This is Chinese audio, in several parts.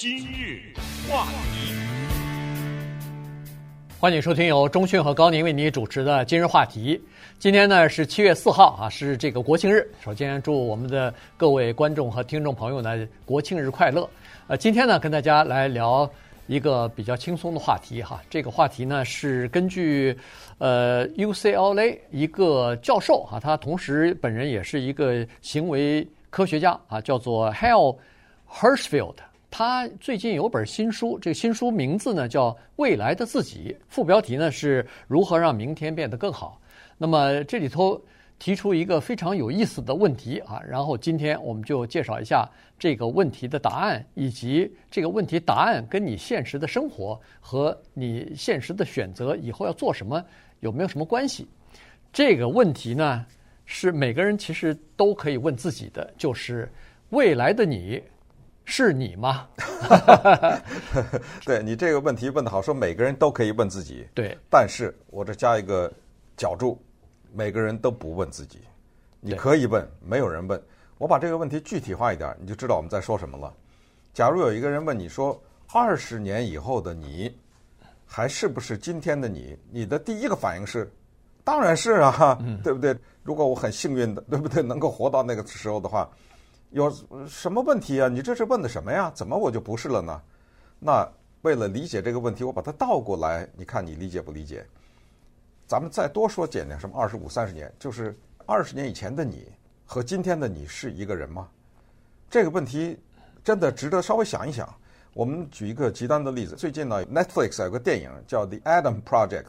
今日话题，欢迎收听由钟讯和高宁为你主持的今日话题。今天呢是七月四号啊，是这个国庆日。首先祝我们的各位观众和听众朋友呢国庆日快乐。呃，今天呢跟大家来聊一个比较轻松的话题哈。这个话题呢是根据呃 UCLA 一个教授哈，他同时本人也是一个行为科学家啊，叫做 Hal Hirschfield。他最近有本新书，这个新书名字呢叫《未来的自己》，副标题呢是如何让明天变得更好。那么这里头提出一个非常有意思的问题啊，然后今天我们就介绍一下这个问题的答案，以及这个问题答案跟你现实的生活和你现实的选择以后要做什么有没有什么关系？这个问题呢是每个人其实都可以问自己的，就是未来的你。是你吗？对，你这个问题问得好，说每个人都可以问自己。对，但是我这加一个角注，每个人都不问自己。你可以问，没有人问。我把这个问题具体化一点，你就知道我们在说什么了。假如有一个人问你说，二十年以后的你还是不是今天的你？你的第一个反应是，当然是啊，嗯、对不对？如果我很幸运的，对不对？能够活到那个时候的话。有什么问题啊？你这是问的什么呀？怎么我就不是了呢？那为了理解这个问题，我把它倒过来，你看你理解不理解？咱们再多说简点，什么二十五、三十年，就是二十年以前的你和今天的你是一个人吗？这个问题真的值得稍微想一想。我们举一个极端的例子，最近呢，Netflix 有个电影叫《The Adam Project》，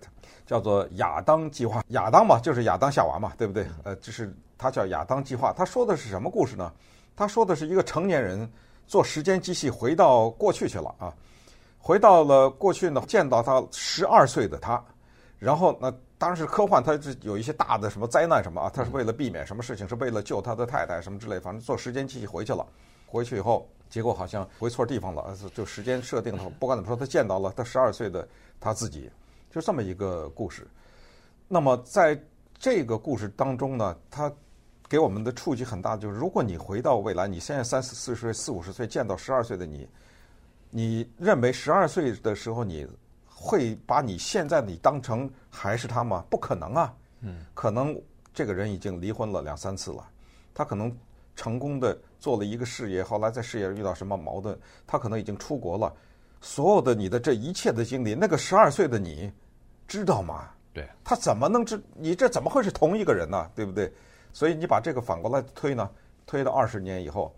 叫做亚当计划。亚当嘛，就是亚当夏娃嘛，对不对？呃，就是他叫亚当计划。他说的是什么故事呢？他说的是一个成年人坐时间机器回到过去去了啊，回到了过去呢，见到他十二岁的他，然后那当然是科幻，他是有一些大的什么灾难什么啊，他是为了避免什么事情，是为了救他的太太什么之类，反正坐时间机器回去了。回去以后，结果好像回错地方了，就时间设定了，不管怎么说，他见到了他十二岁的他自己，就这么一个故事。那么在这个故事当中呢，他。给我们的触及很大，就是如果你回到未来，你现在三四四十岁、四五十岁见到十二岁的你，你认为十二岁的时候你会把你现在的你当成还是他吗？不可能啊！嗯，可能这个人已经离婚了两三次了，他可能成功的做了一个事业，后来在事业上遇到什么矛盾，他可能已经出国了。所有的你的这一切的经历，那个十二岁的你知道吗？对，他怎么能知？你这怎么会是同一个人呢？对不对？所以你把这个反过来推呢，推到二十年以后，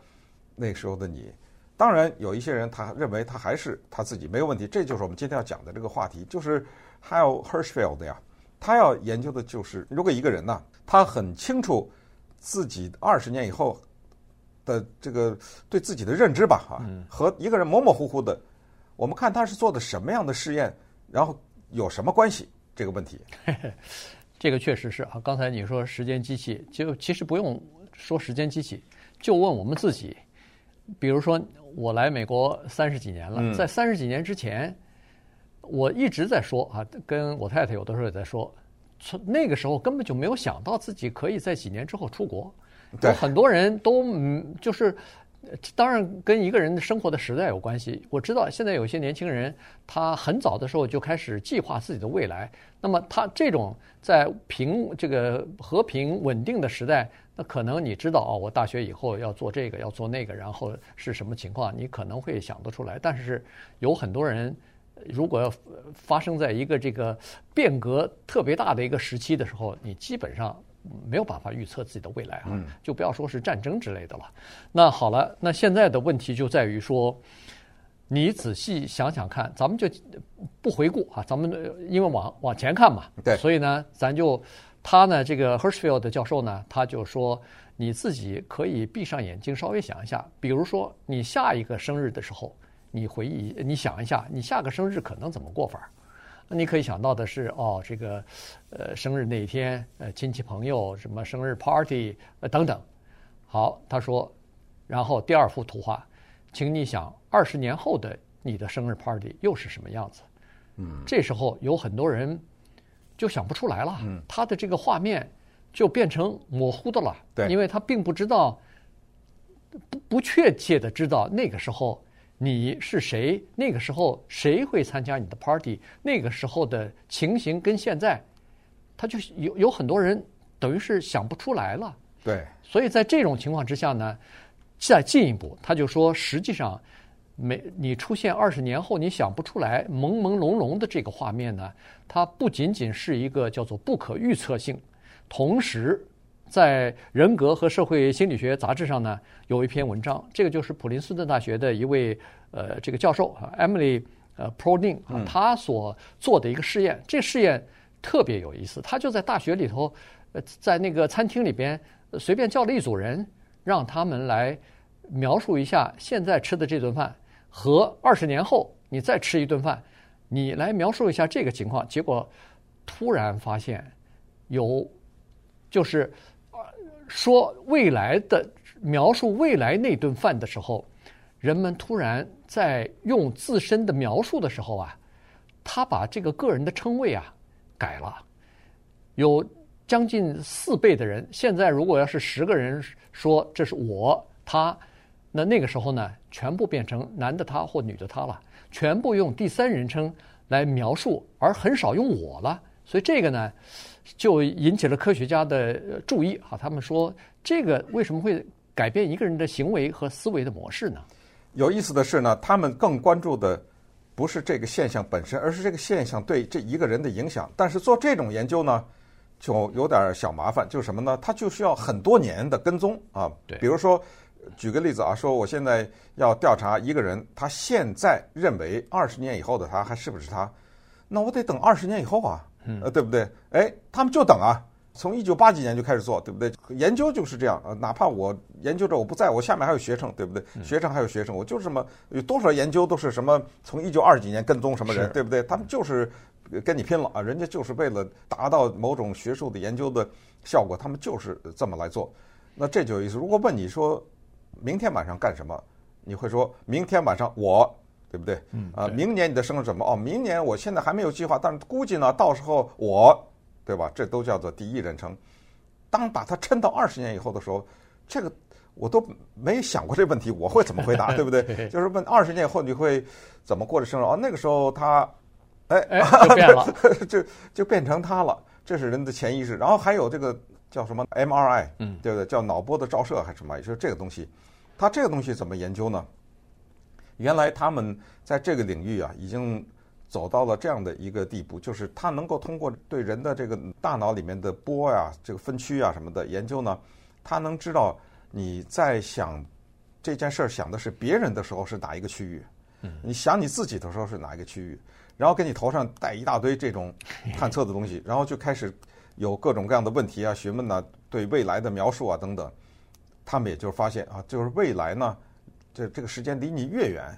那时候的你，当然有一些人他认为他还是他自己没有问题，这就是我们今天要讲的这个话题，就是 Hal Hershfield 呀，他要研究的就是如果一个人呢，他很清楚自己二十年以后的这个对自己的认知吧，哈，和一个人模模糊糊的，我们看他是做的什么样的试验，然后有什么关系这个问题。这个确实是啊，刚才你说时间机器，就其实不用说时间机器，就问我们自己。比如说，我来美国三十几年了，在三十几年之前，我一直在说啊，跟我太太有的时候也在说，从那个时候根本就没有想到自己可以在几年之后出国。有很多人都嗯，就是。当然跟一个人的生活的时代有关系。我知道现在有些年轻人，他很早的时候就开始计划自己的未来。那么他这种在平这个和平稳定的时代，那可能你知道哦，我大学以后要做这个，要做那个，然后是什么情况，你可能会想得出来。但是有很多人，如果要发生在一个这个变革特别大的一个时期的时候，你基本上。没有办法预测自己的未来啊，就不要说是战争之类的了。那好了，那现在的问题就在于说，你仔细想想看，咱们就不回顾啊，咱们因为往往前看嘛，对，所以呢，咱就他呢，这个 Hershfield 教授呢，他就说，你自己可以闭上眼睛，稍微想一下，比如说你下一个生日的时候，你回忆，你想一下，你下个生日可能怎么过法？你可以想到的是，哦，这个，呃，生日那一天，呃，亲戚朋友什么生日 party，呃，等等。好，他说，然后第二幅图画，请你想二十年后的你的生日 party 又是什么样子？嗯，这时候有很多人就想不出来了，嗯，他的这个画面就变成模糊的了，对，因为他并不知道，不不确切的知道那个时候你是谁，那个时候谁会参加你的 party，那个时候的情形跟现在，他就有有很多人等于是想不出来了。对，所以在这种情况之下呢，再进一步，他就说，实际上，没你出现二十年后你想不出来朦朦胧胧的这个画面呢，它不仅仅是一个叫做不可预测性，同时。在人格和社会心理学杂志上呢，有一篇文章，这个就是普林斯顿大学的一位呃这个教授啊，Emily 呃 Perlin 啊，他所做的一个试验，这个试验特别有意思。他就在大学里头，呃，在那个餐厅里边随便叫了一组人，让他们来描述一下现在吃的这顿饭和二十年后你再吃一顿饭，你来描述一下这个情况。结果突然发现有就是。说未来的描述未来那顿饭的时候，人们突然在用自身的描述的时候啊，他把这个个人的称谓啊改了，有将近四倍的人。现在如果要是十个人说这是我他，那那个时候呢，全部变成男的他或女的他了，全部用第三人称来描述，而很少用我了。所以这个呢。就引起了科学家的注意哈，他们说这个为什么会改变一个人的行为和思维的模式呢？有意思的是呢，他们更关注的不是这个现象本身，而是这个现象对这一个人的影响。但是做这种研究呢，就有点小麻烦，就是什么呢？它就需要很多年的跟踪啊。对，比如说举个例子啊，说我现在要调查一个人，他现在认为二十年以后的他还是不是他，那我得等二十年以后啊。呃，对不对？哎，他们就等啊，从一九八几年就开始做，对不对？研究就是这样啊，哪怕我研究着我不在，我下面还有学生，对不对？学生还有学生，我就是什么有多少研究都是什么从一九二几年跟踪什么人，对不对？他们就是跟你拼了啊，人家就是为了达到某种学术的研究的效果，他们就是这么来做。那这就有意思。如果问你说明天晚上干什么，你会说明天晚上我。对不对？嗯啊，明年你的生日怎么？哦，明年我现在还没有计划，但是估计呢，到时候我，对吧？这都叫做第一人称。当把它抻到二十年以后的时候，这个我都没想过这问题，我会怎么回答？对不对？就是问二十年以后你会怎么过的生日？哦，那个时候他，哎哎，就变了，就就变成他了。这是人的潜意识。然后还有这个叫什么 MRI，嗯，对不对？叫脑波的照射还是什么？也就是这个东西，它这个东西怎么研究呢？原来他们在这个领域啊，已经走到了这样的一个地步，就是他能够通过对人的这个大脑里面的波呀、这个分区啊什么的研究呢，他能知道你在想这件事儿想的是别人的时候是哪一个区域，你想你自己的时候是哪一个区域，然后给你头上戴一大堆这种探测的东西，然后就开始有各种各样的问题啊、询问啊、对未来的描述啊等等，他们也就发现啊，就是未来呢。这这个时间离你越远，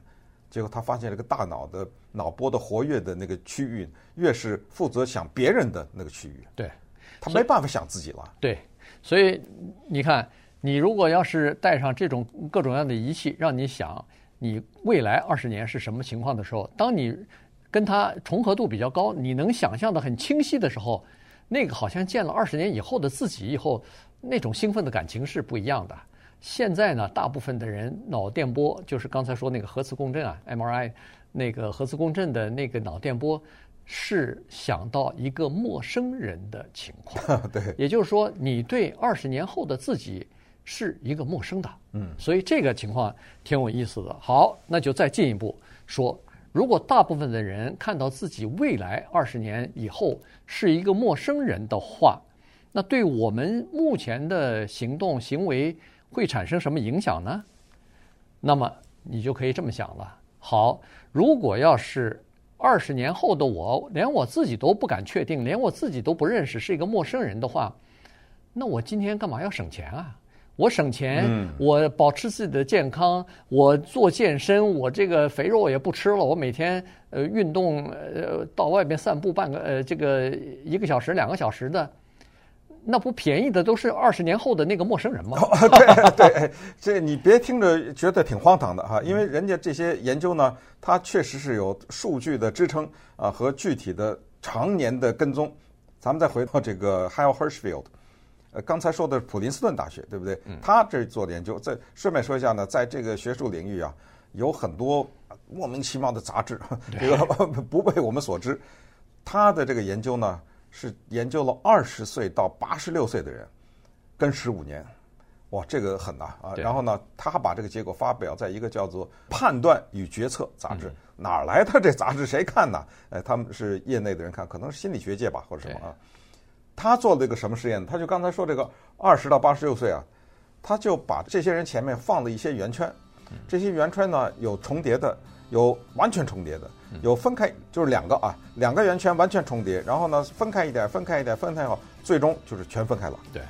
结果他发现这个大脑的脑波的活跃的那个区域，越是负责想别人的那个区域，对，他没办法想自己了。对，所以你看，你如果要是带上这种各种各样的仪器，让你想你未来二十年是什么情况的时候，当你跟他重合度比较高，你能想象的很清晰的时候，那个好像见了二十年以后的自己以后，那种兴奋的感情是不一样的。现在呢，大部分的人脑电波就是刚才说那个核磁共振啊，MRI，那个核磁共振的那个脑电波，是想到一个陌生人的情况。对，也就是说，你对二十年后的自己是一个陌生的。嗯，所以这个情况挺有意思的。好，那就再进一步说，如果大部分的人看到自己未来二十年以后是一个陌生人的话，那对我们目前的行动行为。会产生什么影响呢？那么你就可以这么想了。好，如果要是二十年后的我，连我自己都不敢确定，连我自己都不认识，是一个陌生人的话，那我今天干嘛要省钱啊？我省钱，我保持自己的健康，我做健身，我这个肥肉也不吃了，我每天呃运动呃到外面散步半个呃这个一个小时两个小时的。那不便宜的都是二十年后的那个陌生人吗？对 对，这你别听着觉得挺荒唐的哈，因为人家这些研究呢，它确实是有数据的支撑啊和具体的常年的跟踪。咱们再回到这个 Hal Hershfield，呃，刚才说的普林斯顿大学对不对？他这做的研究，再顺便说一下呢，在这个学术领域啊，有很多莫名其妙的杂志，这个不被我们所知。他的这个研究呢，是研究了二十岁到八十六岁的人，跟十五年，哇，这个很呐啊。然后呢，他把这个结果发表在一个叫做《判断与决策》杂志。哪来的这杂志？谁看呢？哎，他们是业内的人看，可能是心理学界吧，或者什么啊。他做了一个什么实验？他就刚才说这个二十到八十六岁啊，他就把这些人前面放了一些圆圈，这些圆圈呢有重叠的，有完全重叠的。有分开，就是两个啊，两个圆圈完全重叠，然后呢分开一点，分开一点，分开以后，最终就是全分开了。对，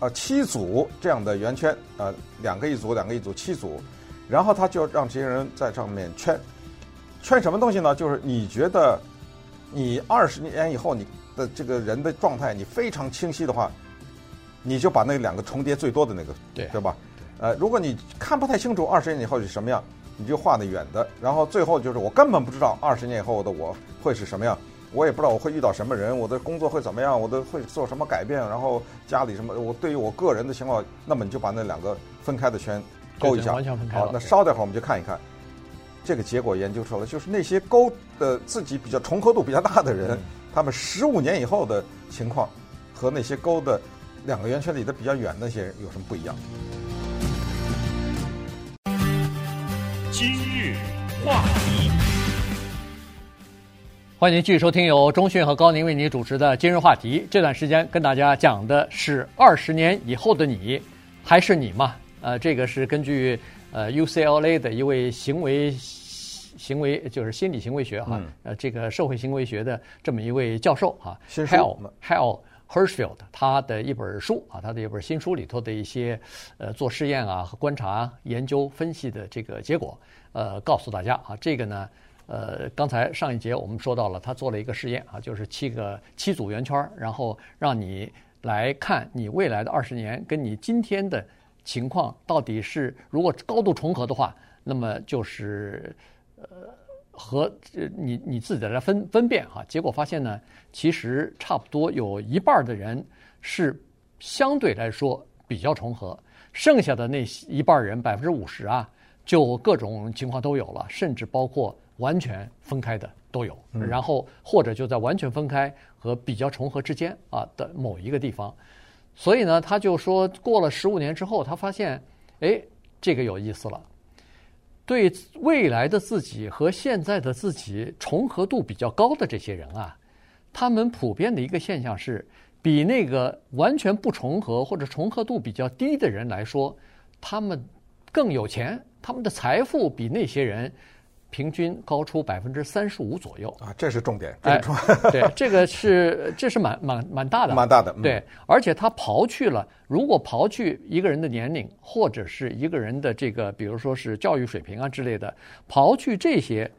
啊，七组这样的圆圈，呃，两个一组，两个一组，七组，然后他就让这些人在上面圈，圈什么东西呢？就是你觉得你二十年以后你的这个人的状态你非常清晰的话，你就把那两个重叠最多的那个，对，对吧？呃，如果你看不太清楚二十年以后是什么样。你就画的远的，然后最后就是我根本不知道二十年以后的我会是什么样，我也不知道我会遇到什么人，我的工作会怎么样，我的会做什么改变，然后家里什么，我对于我个人的情况，那么你就把那两个分开的圈勾一下，完全分开。好，那稍待会儿我们就看一看，这个结果研究出来，就是那些勾的自己比较重合度比较大的人，嗯、他们十五年以后的情况和那些勾的两个圆圈离得比较远那些人有什么不一样？话题，欢迎您继续收听由中讯和高宁为您主持的《今日话题》。这段时间跟大家讲的是二十年以后的你，还是你吗？呃，这个是根据呃 UCLA 的一位行为行为就是心理行为学哈，呃，这个社会行为学的这么一位教授哈，Hal Hal。Hershfield 他的一本书啊，他的一本新书里头的一些呃做试验啊和观察研究分析的这个结果，呃，告诉大家啊，这个呢，呃，刚才上一节我们说到了，他做了一个试验啊，就是七个七组圆圈，然后让你来看你未来的二十年跟你今天的情况到底是如果高度重合的话，那么就是呃。和这你你自己来分分辨哈，结果发现呢，其实差不多有一半的人是相对来说比较重合，剩下的那一半人百分之五十啊，就各种情况都有了，甚至包括完全分开的都有，然后或者就在完全分开和比较重合之间啊的某一个地方，所以呢，他就说过了十五年之后，他发现，哎，这个有意思了。对未来的自己和现在的自己重合度比较高的这些人啊，他们普遍的一个现象是，比那个完全不重合或者重合度比较低的人来说，他们更有钱，他们的财富比那些人。平均高出百分之三十五左右啊，这是重点。哎，对，这个是这是蛮蛮蛮大的，蛮大的。嗯、对，而且他刨去了，如果刨去一个人的年龄或者是一个人的这个，比如说是教育水平啊之类的，刨去这些，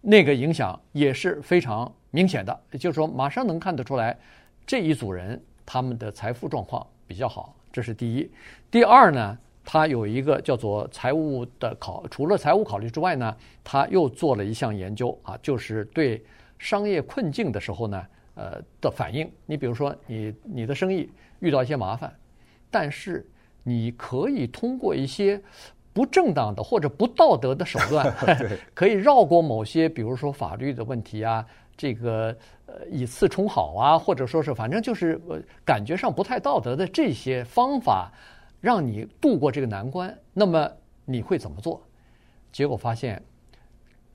那个影响也是非常明显的。也就是说，马上能看得出来，这一组人他们的财富状况比较好，这是第一。第二呢？他有一个叫做财务的考，除了财务考虑之外呢，他又做了一项研究啊，就是对商业困境的时候呢，呃的反应。你比如说你，你你的生意遇到一些麻烦，但是你可以通过一些不正当的或者不道德的手段，可以绕过某些，比如说法律的问题啊，这个呃以次充好啊，或者说是反正就是感觉上不太道德的这些方法。让你度过这个难关，那么你会怎么做？结果发现，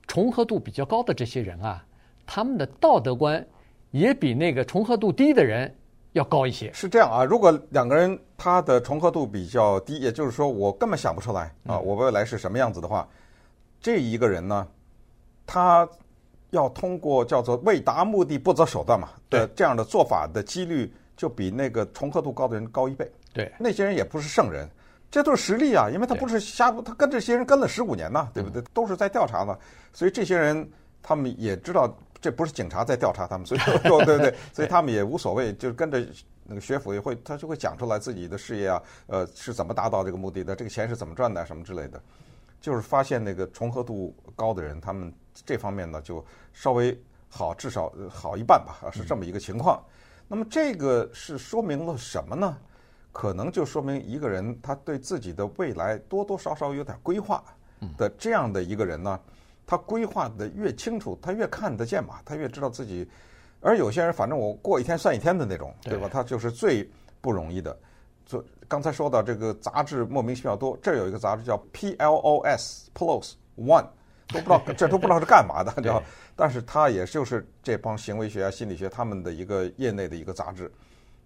重合度比较高的这些人啊，他们的道德观也比那个重合度低的人要高一些。是这样啊，如果两个人他的重合度比较低，也就是说我根本想不出来啊，我未来是什么样子的话，这一个人呢，他要通过叫做为达目的不择手段嘛，对这样的做法的几率就比那个重合度高的人高一倍。对，那些人也不是圣人，这都是实力啊，因为他不是瞎，他跟这些人跟了十五年呢，对不对？都是在调查嘛，所以这些人他们也知道这不是警察在调查他们，所以对 对对，所以他们也无所谓，就是跟着那个学府也会，他就会讲出来自己的事业啊，呃，是怎么达到这个目的的，这个钱是怎么赚的，什么之类的，就是发现那个重合度高的人，他们这方面呢就稍微好，至少好一半吧，是这么一个情况。那么这个是说明了什么呢？可能就说明一个人他对自己的未来多多少少有点规划，的这样的一个人呢，他规划的越清楚，他越看得见嘛，他越知道自己。而有些人，反正我过一天算一天的那种，对吧？他就是最不容易的。就刚才说到这个杂志莫名其妙多，这儿有一个杂志叫 PLOS，PLOS One，都不知道这都不知道是干嘛的，叫。但是它也就是这帮行为学啊、心理学他们的一个业内的一个杂志，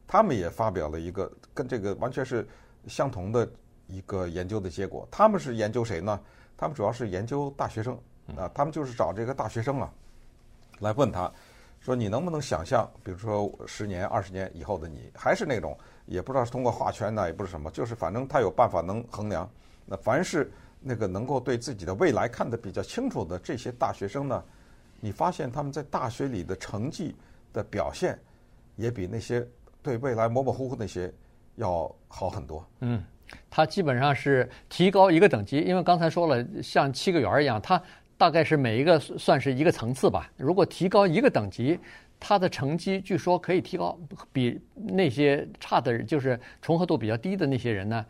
他们也发表了一个跟这个完全是相同的一个研究的结果。他们是研究谁呢？他们主要是研究大学生啊，他们就是找这个大学生啊，来问他。说你能不能想象，比如说十年、二十年以后的你，还是那种也不知道是通过画圈呢，也不是什么，就是反正他有办法能衡量。那凡是那个能够对自己的未来看得比较清楚的这些大学生呢，你发现他们在大学里的成绩的表现，也比那些对未来模模糊糊那些要好很多。嗯，它基本上是提高一个等级，因为刚才说了，像七个圆儿一样，它。大概是每一个算是一个层次吧。如果提高一个等级，它的成绩据说可以提高，比那些差的，就是重合度比较低的那些人呢，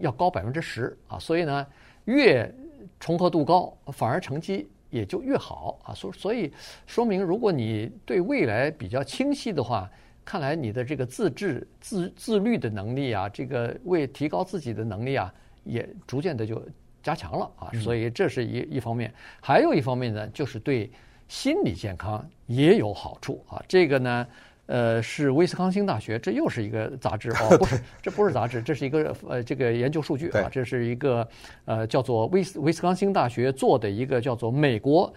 要高百分之十啊。所以呢，越重合度高，反而成绩也就越好啊。所所以说明，如果你对未来比较清晰的话，看来你的这个自制、自自律的能力啊，这个为提高自己的能力啊，也逐渐的就。加强了啊，所以这是一一方面，还有一方面呢，就是对心理健康也有好处啊。这个呢，呃，是威斯康星大学，这又是一个杂志哦，不是，这不是杂志，这是一个呃这个研究数据啊，这是一个呃叫做威斯威斯康星大学做的一个叫做美国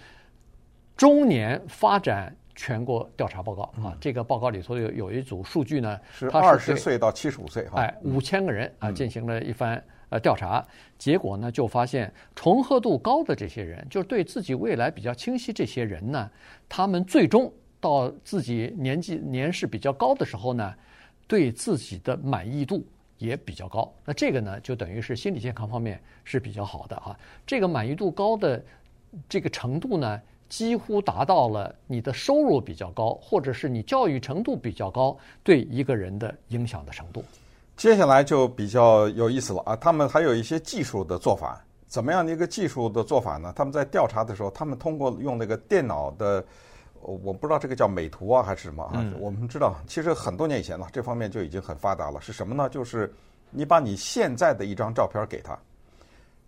中年发展全国调查报告啊。这个报告里头有有一组数据呢，是二十岁到七十五岁，哎，五千个人啊进行了一番。呃，调查结果呢，就发现重合度高的这些人，就是对自己未来比较清晰。这些人呢，他们最终到自己年纪年事比较高的时候呢，对自己的满意度也比较高。那这个呢，就等于是心理健康方面是比较好的啊。这个满意度高的这个程度呢，几乎达到了你的收入比较高，或者是你教育程度比较高，对一个人的影响的程度。接下来就比较有意思了啊！他们还有一些技术的做法，怎么样的一个技术的做法呢？他们在调查的时候，他们通过用那个电脑的，我不知道这个叫美图啊还是什么啊？嗯、我们知道，其实很多年以前了，这方面就已经很发达了。是什么呢？就是你把你现在的一张照片给他，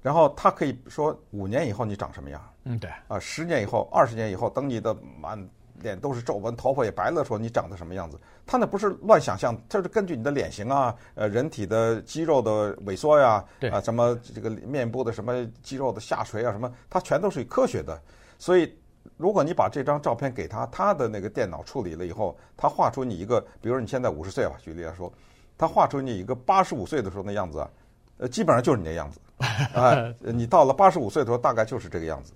然后他可以说五年以后你长什么样？嗯，对。啊，十年以后、二十年以后，等你的满。脸都是皱纹，头发也白了，说你长得什么样子？他那不是乱想象，他是根据你的脸型啊，呃，人体的肌肉的萎缩呀，对啊，什么这个面部的什么肌肉的下垂啊，什么，它全都是科学的。所以，如果你把这张照片给他，他的那个电脑处理了以后，他画出你一个，比如你现在五十岁吧，举例来说，他画出你一个八十五岁的时候那样子啊，呃，基本上就是你那样子 啊。你到了八十五岁的时候，大概就是这个样子。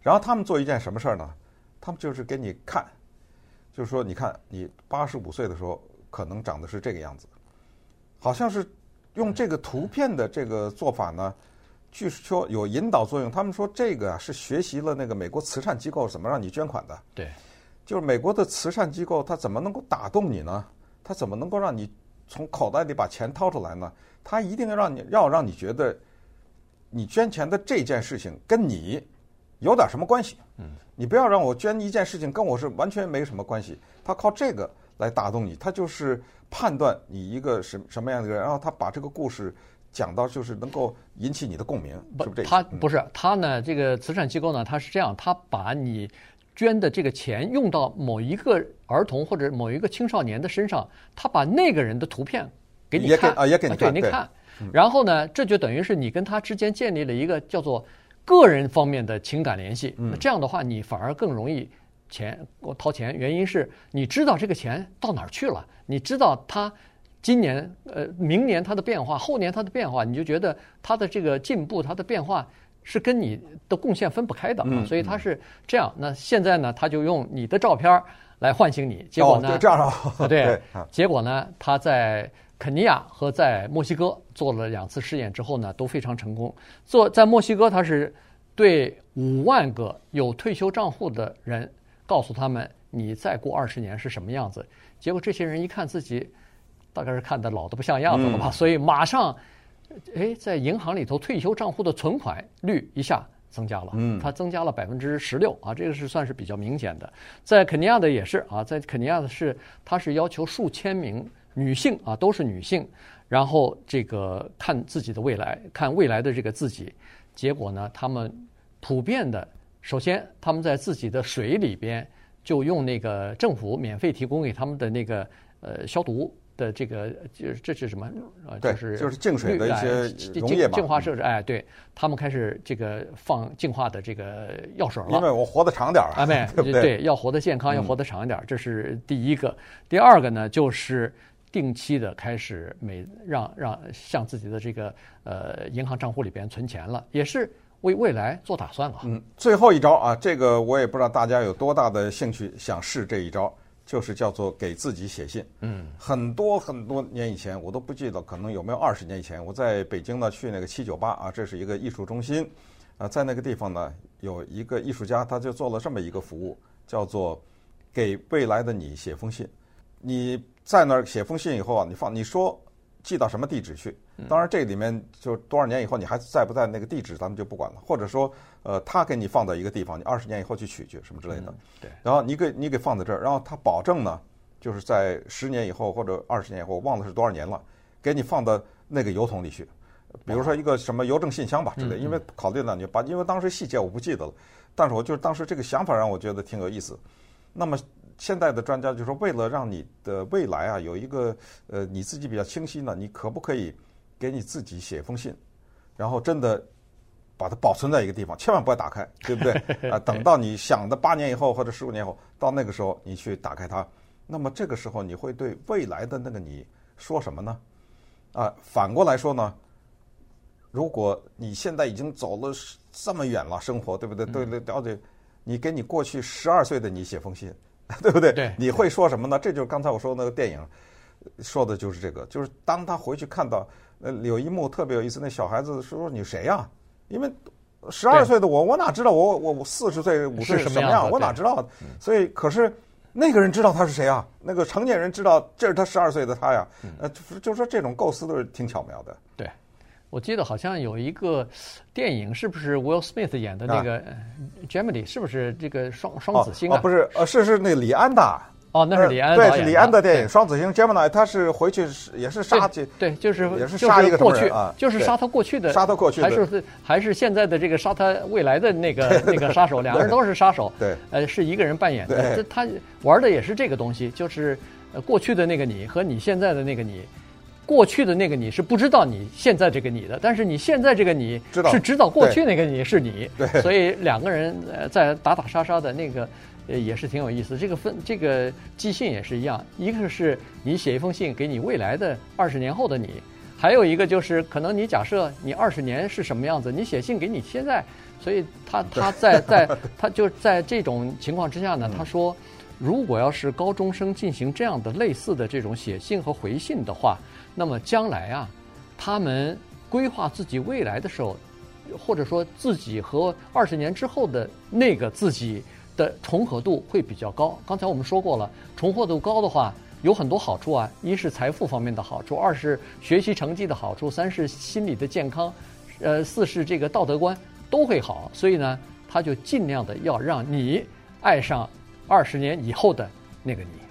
然后他们做一件什么事儿呢？他们就是给你看，就是说，你看你八十五岁的时候可能长得是这个样子，好像是用这个图片的这个做法呢，据说有引导作用。他们说这个啊是学习了那个美国慈善机构怎么让你捐款的。对，就是美国的慈善机构，它怎么能够打动你呢？它怎么能够让你从口袋里把钱掏出来呢？他一定要让你要让你觉得，你捐钱的这件事情跟你有点什么关系。嗯。你不要让我捐一件事情跟我是完全没什么关系，他靠这个来打动你，他就是判断你一个什什么样的人，然后他把这个故事讲到就是能够引起你的共鸣，是不是这？他不是他呢，这个慈善机构呢，他是这样，他把你捐的这个钱用到某一个儿童或者某一个青少年的身上，他把那个人的图片给你看啊，也给你看，给你看，然后呢，这就等于是你跟他之间建立了一个叫做。个人方面的情感联系，那这样的话，你反而更容易钱我掏钱。原因是你知道这个钱到哪儿去了，你知道他今年呃明年他的变化，后年他的变化，你就觉得他的这个进步，他的变化是跟你的贡献分不开的啊。所以他是这样。那现在呢，他就用你的照片来唤醒你。结果呢？哦，这样 对，结果呢？他在。肯尼亚和在墨西哥做了两次试验之后呢，都非常成功。做在墨西哥，他是对五万个有退休账户的人，告诉他们：你再过二十年是什么样子？结果这些人一看自己，大概是看的老的不像样子了吧，所以马上哎，在银行里头退休账户的存款率一下增加了，嗯，它增加了百分之十六啊，这个是算是比较明显的。在肯尼亚的也是啊，在肯尼亚的是，它是要求数千名女性啊，都是女性，然后这个看自己的未来，看未来的这个自己，结果呢，他们普遍的，首先他们在自己的水里边就用那个政府免费提供给他们的那个呃消毒。的这个就是这是什么？呃，就是就是净水的一些溶液净化设施。哎，对他们开始这个放净化的这个药水了。因为我活得长点儿啊，没 对不对？对，要活得健康，要活得长一点，这是第一个。第二个呢，就是定期的开始每让让向自己的这个呃银行账户里边存钱了，也是为未来做打算了。嗯，最后一招啊，这个我也不知道大家有多大的兴趣想试这一招。就是叫做给自己写信，嗯，很多很多年以前，我都不记得，可能有没有二十年以前，我在北京呢去那个七九八啊，这是一个艺术中心，啊，在那个地方呢有一个艺术家，他就做了这么一个服务，叫做给未来的你写封信。你在那儿写封信以后啊，你放你说寄到什么地址去？当然这里面就多少年以后你还在不在那个地址，咱们就不管了，或者说。呃，他给你放到一个地方，你二十年以后去取去什么之类的。嗯、对。然后你给你给放在这儿，然后他保证呢，就是在十年以后或者二十年以后，我忘了是多少年了，给你放到那个邮筒里去。比如说一个什么邮政信箱吧之类。因为考虑到你把，因为当时细节我不记得了，但是我就是当时这个想法让我觉得挺有意思。那么现在的专家就说，为了让你的未来啊有一个呃你自己比较清晰呢，你可不可以给你自己写封信，然后真的。把它保存在一个地方，千万不要打开，对不对？啊，等到你想的八年以后或者十五年后，到那个时候你去打开它，那么这个时候你会对未来的那个你说什么呢？啊，反过来说呢，如果你现在已经走了这么远了，生活对不对？对对，了解，你给你过去十二岁的你写封信，对不对？对，你会说什么呢？这就是刚才我说的那个电影，说的就是这个，就是当他回去看到呃有一幕特别有意思，那小孩子说：“你谁呀？”因为十二岁的我，我哪知道我我我四十岁五岁是什么样？我哪知道？所以，可是那个人知道他是谁啊？那个成年人知道这是他十二岁的他呀。呃，就是说这种构思都是挺巧妙的。对，我记得好像有一个电影，是不是 Will Smith 演的那个 Gemini？是不是这个双双子星啊？不是，呃，是是那李安的。哦，那是李安对，是李安的电影《双子星》Gemini，他是回去是也是杀去，对，就是也是杀一个过去啊，就是杀他过去的，杀他过去的，还是还是现在的这个杀他未来的那个那个杀手，两个人都是杀手，对，呃，是一个人扮演的，他玩的也是这个东西，就是呃过去的那个你和你现在的那个你，过去的那个你是不知道你现在这个你的，但是你现在这个你是知道过去那个你是你，对，所以两个人呃在打打杀杀的那个。呃，也是挺有意思。这个分，这个寄信也是一样。一个是你写一封信给你未来的二十年后的你，还有一个就是可能你假设你二十年是什么样子，你写信给你现在。所以他他在在他就在这种情况之下呢，他说，如果要是高中生进行这样的类似的这种写信和回信的话，那么将来啊，他们规划自己未来的时候，或者说自己和二十年之后的那个自己。的重合度会比较高。刚才我们说过了，重合度高的话有很多好处啊。一是财富方面的好处，二是学习成绩的好处，三是心理的健康，呃，四是这个道德观都会好。所以呢，他就尽量的要让你爱上二十年以后的那个你。